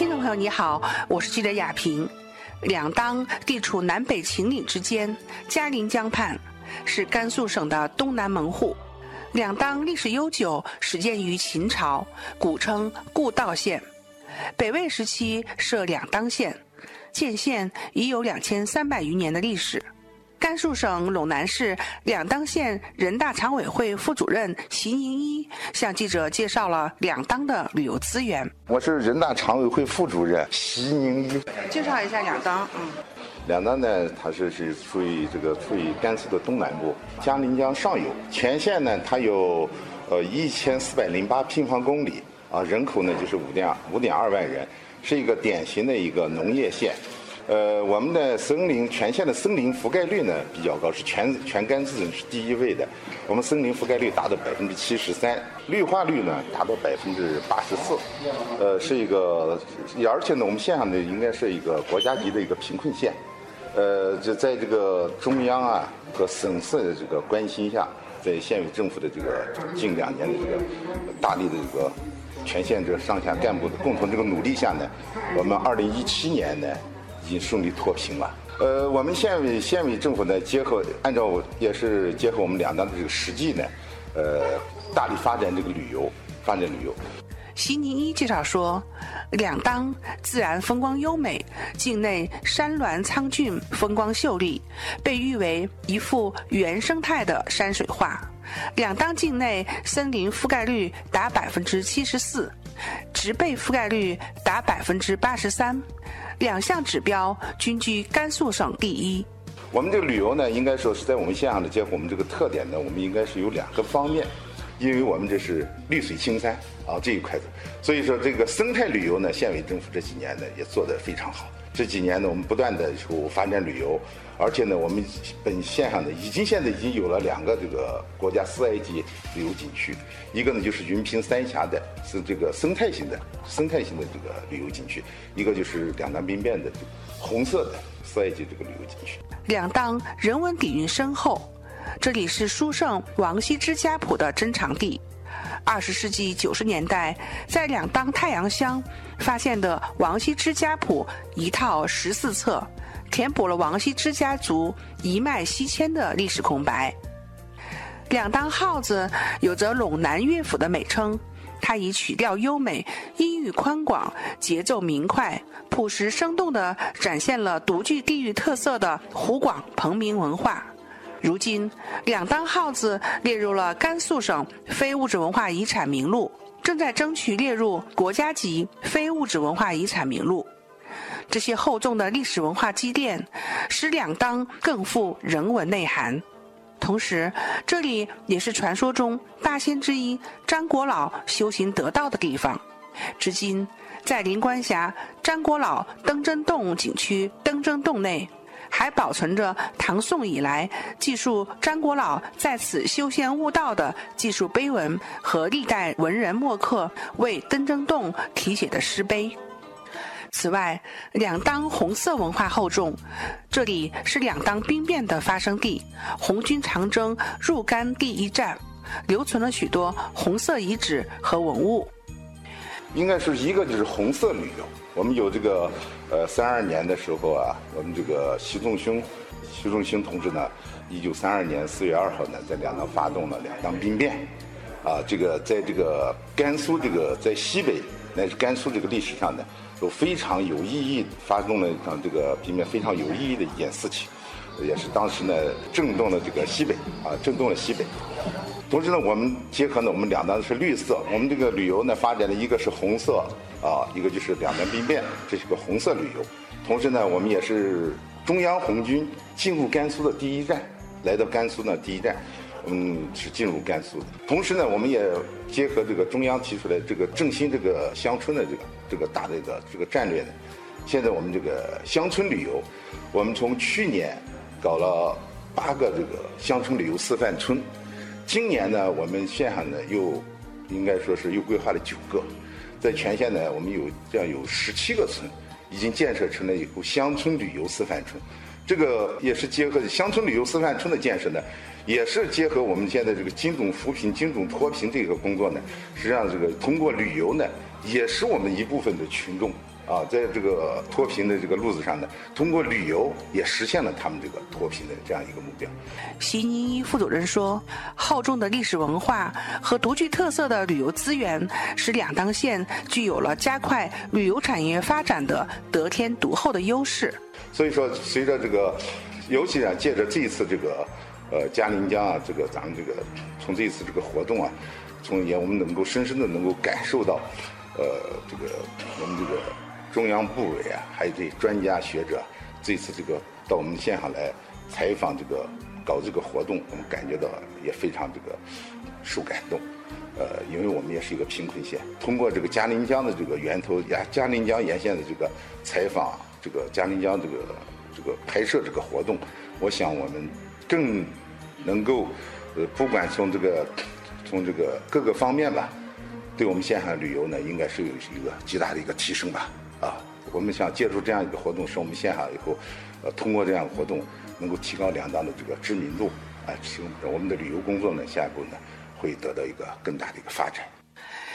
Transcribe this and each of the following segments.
听众朋友你好，我是记者亚平。两当地处南北秦岭之间，嘉陵江畔，是甘肃省的东南门户。两当历史悠久，始建于秦朝，古称固道县。北魏时期设两当县，建县已有两千三百余年的历史。甘肃省陇南市两当县人大常委会副主任席宁一向记者介绍了两当的旅游资源。我是人大常委会副主任席宁一。介绍一下两当，嗯，两当呢，它是是处于这个处于甘肃的东南部，嘉陵江上游。全县呢，它有呃一千四百零八平方公里，啊，人口呢就是五点五点二万人，是一个典型的一个农业县。呃，我们的森林全县的森林覆盖率呢比较高，是全全甘肃省是第一位的。我们森林覆盖率达到百分之七十三，绿化率呢达到百分之八十四，呃，是一个，而且呢，我们县上呢应该是一个国家级的一个贫困县。呃，这在这个中央啊和省市的这个关心下，在县委政府的这个近两年的这个大力的这个全县这个上下干部的共同这个努力下呢，我们二零一七年呢。已经顺利脱贫了。呃，我们县委县委政府呢，结合按照也是结合我们两当的这个实际呢，呃，大力发展这个旅游，发展旅游。席宁一介绍说，两当自然风光优美，境内山峦苍峻，风光秀丽，被誉为一幅原生态的山水画。两当境内森林覆盖率达百分之七十四，植被覆盖率达百分之八十三。两项指标均居甘肃省第一。我们这个旅游呢，应该说是在我们县上的结合我们这个特点呢，我们应该是有两个方面，因为我们这是绿水青山啊这一块的，所以说这个生态旅游呢，县委政府这几年呢也做得非常好。这几年呢，我们不断的就发展旅游，而且呢，我们本县上呢，已经现在已经有了两个这个国家四 A 级旅游景区，一个呢就是云平三峡的，是这个生态型的生态型的这个旅游景区，一个就是两当兵变的红色的四 A 级这个旅游景区。两当人文底蕴深厚，这里是书圣王羲之家谱的珍藏地。二十世纪九十年代，在两当太阳乡发现的王羲之家谱一套十四册，填补了王羲之家族一脉西迁的历史空白。两当号子有着陇南乐府的美称，它以曲调优美、音域宽广、节奏明快、朴实生动地展现了独具地域特色的湖广彭明文化。如今，两当号子列入了甘肃省非物质文化遗产名录，正在争取列入国家级非物质文化遗产名录。这些厚重的历史文化积淀，使两当更富人文内涵。同时，这里也是传说中八仙之一张国老修行得道的地方。至今，在灵官峡张国老登真洞景区登真洞内。还保存着唐宋以来记述张国老在此修仙悟道的技术碑文和历代文人墨客为登真洞题写的诗碑。此外，两当红色文化厚重，这里是两当兵变的发生地，红军长征入甘第一站，留存了许多红色遗址和文物。应该是一个就是红色旅游。我们有这个，呃，三二年的时候啊，我们这个习仲勋，习仲勋同志呢，一九三二年四月二号呢，在两当发动了两当兵变，啊，这个在这个甘肃这个在西北乃至甘肃这个历史上呢，都非常有意义，发动了一场这个兵变非常有意义的一件事情，也是当时呢震动了这个西北啊，震动了西北。同时呢，我们结合呢，我们两端是绿色，我们这个旅游呢发展的一个是红色啊，一个就是两当兵变，这是个红色旅游。同时呢，我们也是中央红军进入甘肃的第一站，来到甘肃呢第一站，嗯，是进入甘肃的。同时呢，我们也结合这个中央提出来这个振兴这个乡村的这个这个大的一个这个战略呢，现在我们这个乡村旅游，我们从去年搞了八个这个乡村旅游示范村。今年呢，我们县上呢又应该说是又规划了九个，在全县呢，我们有这样有十七个村已经建设成了以后乡村旅游示范村。这个也是结合乡村旅游示范村的建设呢，也是结合我们现在这个精准扶贫、精准脱贫这个工作呢。实际上，这个通过旅游呢，也是我们一部分的群众啊，在这个脱贫的这个路子上呢，通过旅游也实现了他们这个脱贫的这样一个目标。席宁一副主任说：“厚重的历史文化和独具特色的旅游资源，使两当县具有了加快旅游产业发展的得天独厚的优势。所以说，随着这个，尤其啊，借着这一次这个，呃，嘉陵江啊，这个咱们这个从这一次这个活动啊，从也我们能够深深的能够感受到，呃，这个我们这个。”中央部委啊，还有这专家学者，这次这个到我们县上来采访，这个搞这个活动，我们感觉到也非常这个受感动。呃，因为我们也是一个贫困县，通过这个嘉陵江的这个源头，呀，嘉陵江沿线的这个采访，这个嘉陵江这个这个拍摄这个活动，我想我们更能够，呃，不管从这个从这个各个方面吧，对我们县上旅游呢，应该是有一个极大的一个提升吧。我们想借助这样一个活动，使我们线下以后，呃，通过这样的活动，能够提高两档的这个知名度，啊，使我们的旅游工作呢，下一步呢，会得到一个更大的一个发展。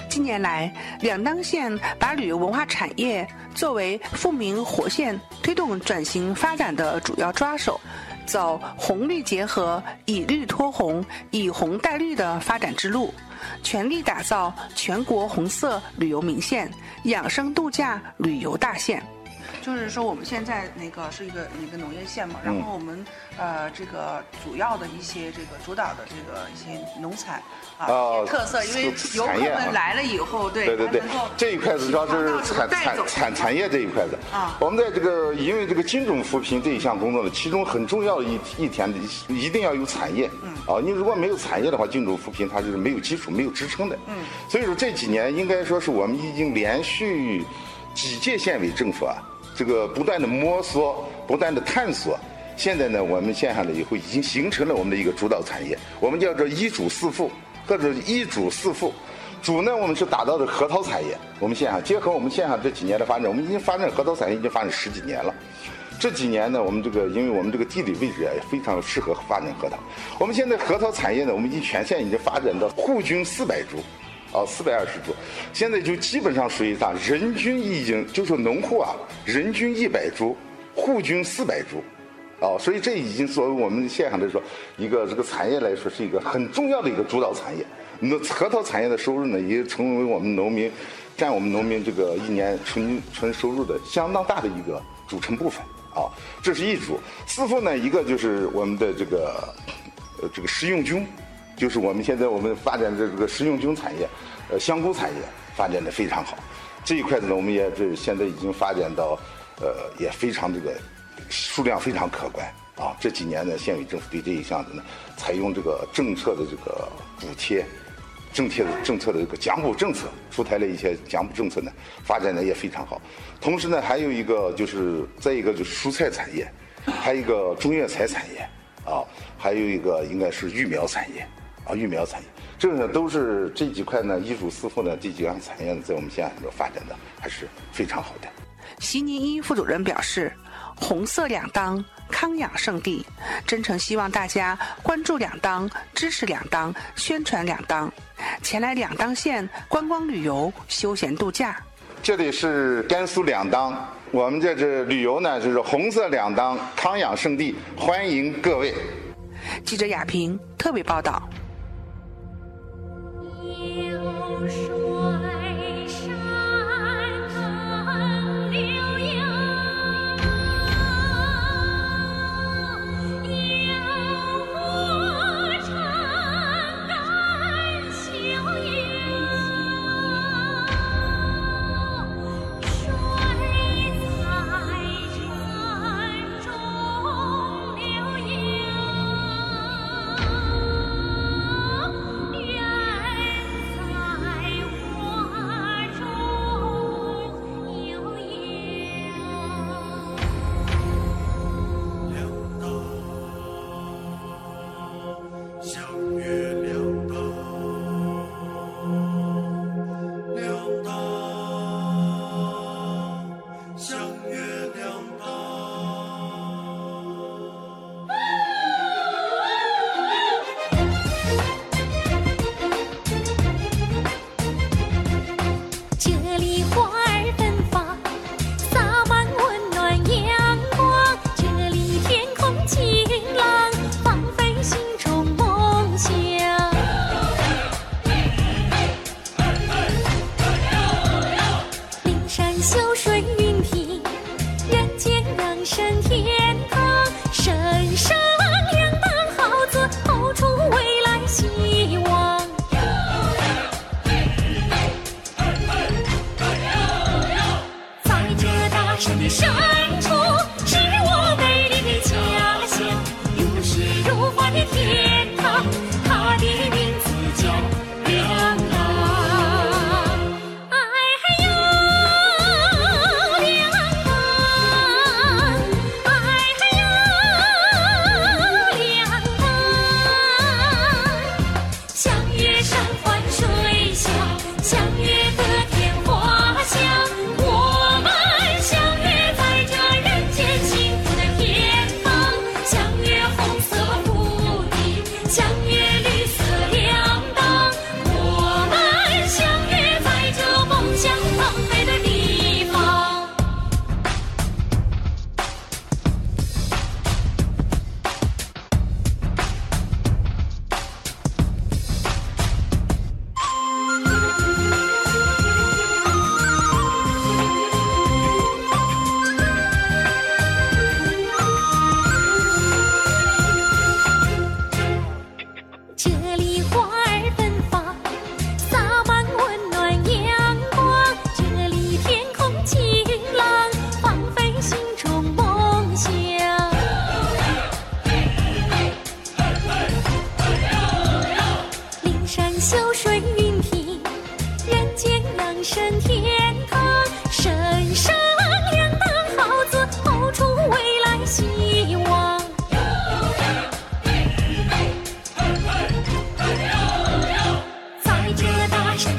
近年来，两当县把旅游文化产业作为富民活县推动转型发展的主要抓手，走红绿结合、以绿托红、以红带绿的发展之路。全力打造全国红色旅游名县、养生度假旅游大县。就是说，我们现在那个是一个一个农业县嘛，然后我们呃这个主要的一些这个主导的这个一些农产啊特色，因为游客们来了以后，对对对对，这一块子主要是产产产产业这一块子啊。我们在这个因为这个精准扶贫这一项工作呢，其中很重要的一一点一定要有产业，嗯啊，你如果没有产业的话，精准扶贫它就是没有基础、没有支撑的，嗯。所以说这几年应该说是我们已经连续几届县委政府啊。这个不断的摸索，不断的探索，现在呢，我们县上呢以后已经形成了我们的一个主导产业，我们叫做一主四副，或者一主四副。主呢，我们是打造的核桃产业。我们县上结合我们县上这几年的发展，我们已经发展核桃产业已经发展十几年了。这几年呢，我们这个因为我们这个地理位置也非常适合发展核桃。我们现在核桃产业呢，我们已经全县已经发展到户均四百株。哦，四百二十株，现在就基本上属于啥？人均已经就说农户啊，人均一百株，户均四百株，哦，所以这已经作为我们县上来说，一个这个产业来说，是一个很重要的一个主导产业。那核桃产业的收入呢，也成为我们农民占我们农民这个一年纯纯收入的相当大的一个组成部分。啊，这是一组。四副呢，一个就是我们的这个呃这个食用菌。就是我们现在我们发展的这个食用菌产业，呃，香菇产业发展的非常好。这一块子呢，我们也是现在已经发展到，呃，也非常这个数量非常可观啊。这几年呢，县委政府对这一项子呢，采用这个政策的这个补贴，政策的政策的这个奖补政策，出台了一些奖补政策呢，发展的也非常好。同时呢，还有一个就是再一个就是蔬菜产业，还有一个中药材产业啊，还有一个应该是育苗产业。啊，育苗产业，这个呢都是这几块呢，一主四副呢这几样产业呢，在我们县里头发展的还是非常好的。席宁一副主任表示，红色两当康养圣地，真诚希望大家关注两当，支持两当，宣传两当，前来两当县观光旅游、休闲度假。这里是甘肃两当，我们这是旅游呢，就是红色两当康养圣地，欢迎各位。记者亚平特别报道。神的事儿。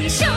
show.